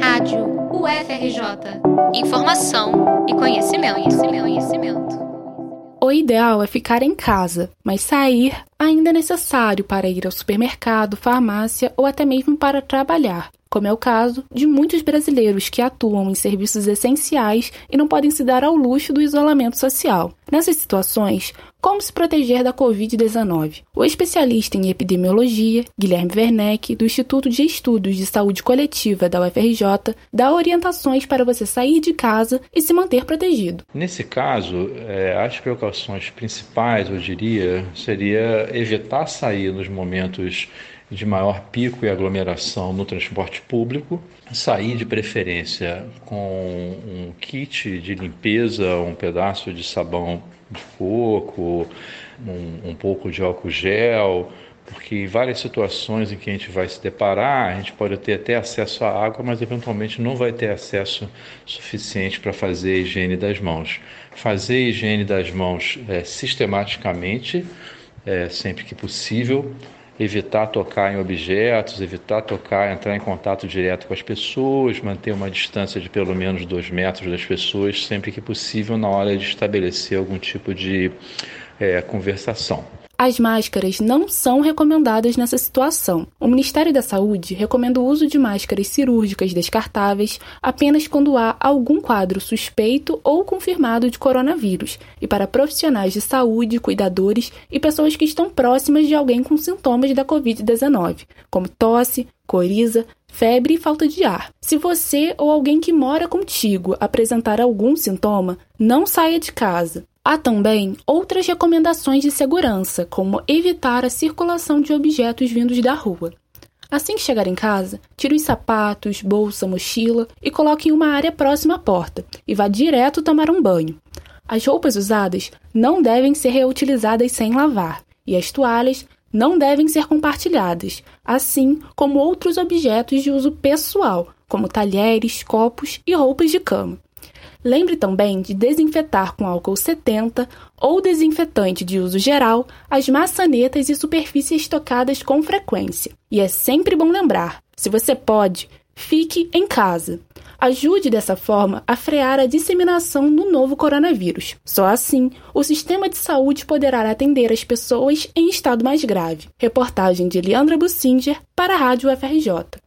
Rádio UFRJ. Informação e conhecimento, conhecimento, conhecimento. O ideal é ficar em casa, mas sair ainda é necessário para ir ao supermercado, farmácia ou até mesmo para trabalhar como é o caso de muitos brasileiros que atuam em serviços essenciais e não podem se dar ao luxo do isolamento social. Nessas situações, como se proteger da Covid-19? O especialista em epidemiologia, Guilherme Werneck, do Instituto de Estudos de Saúde Coletiva da UFRJ, dá orientações para você sair de casa e se manter protegido. Nesse caso, é, as precauções principais, eu diria, seria evitar sair nos momentos de maior pico e aglomeração no transporte público, sair de preferência com um kit de limpeza, um pedaço de sabão de coco, um, um pouco de álcool gel, porque várias situações em que a gente vai se deparar, a gente pode ter até acesso à água, mas eventualmente não vai ter acesso suficiente para fazer a higiene das mãos. Fazer a higiene das mãos é, sistematicamente, é, sempre que possível, evitar tocar em objetos, evitar tocar, entrar em contato direto com as pessoas, manter uma distância de pelo menos dois metros das pessoas, sempre que possível, na hora de estabelecer algum tipo de é, conversação. As máscaras não são recomendadas nessa situação. O Ministério da Saúde recomenda o uso de máscaras cirúrgicas descartáveis apenas quando há algum quadro suspeito ou confirmado de coronavírus e para profissionais de saúde, cuidadores e pessoas que estão próximas de alguém com sintomas da Covid-19, como tosse, coriza, febre e falta de ar. Se você ou alguém que mora contigo apresentar algum sintoma, não saia de casa. Há também outras recomendações de segurança, como evitar a circulação de objetos vindos da rua. Assim que chegar em casa, tire os sapatos, bolsa, mochila e coloque em uma área próxima à porta e vá direto tomar um banho. As roupas usadas não devem ser reutilizadas sem lavar e as toalhas não devem ser compartilhadas, assim como outros objetos de uso pessoal, como talheres, copos e roupas de cama. Lembre também de desinfetar com álcool 70 ou desinfetante de uso geral as maçanetas e superfícies tocadas com frequência. E é sempre bom lembrar: se você pode, fique em casa. Ajude dessa forma a frear a disseminação do novo coronavírus. Só assim, o sistema de saúde poderá atender as pessoas em estado mais grave. Reportagem de Leandra Bussinger para a Rádio FRJ.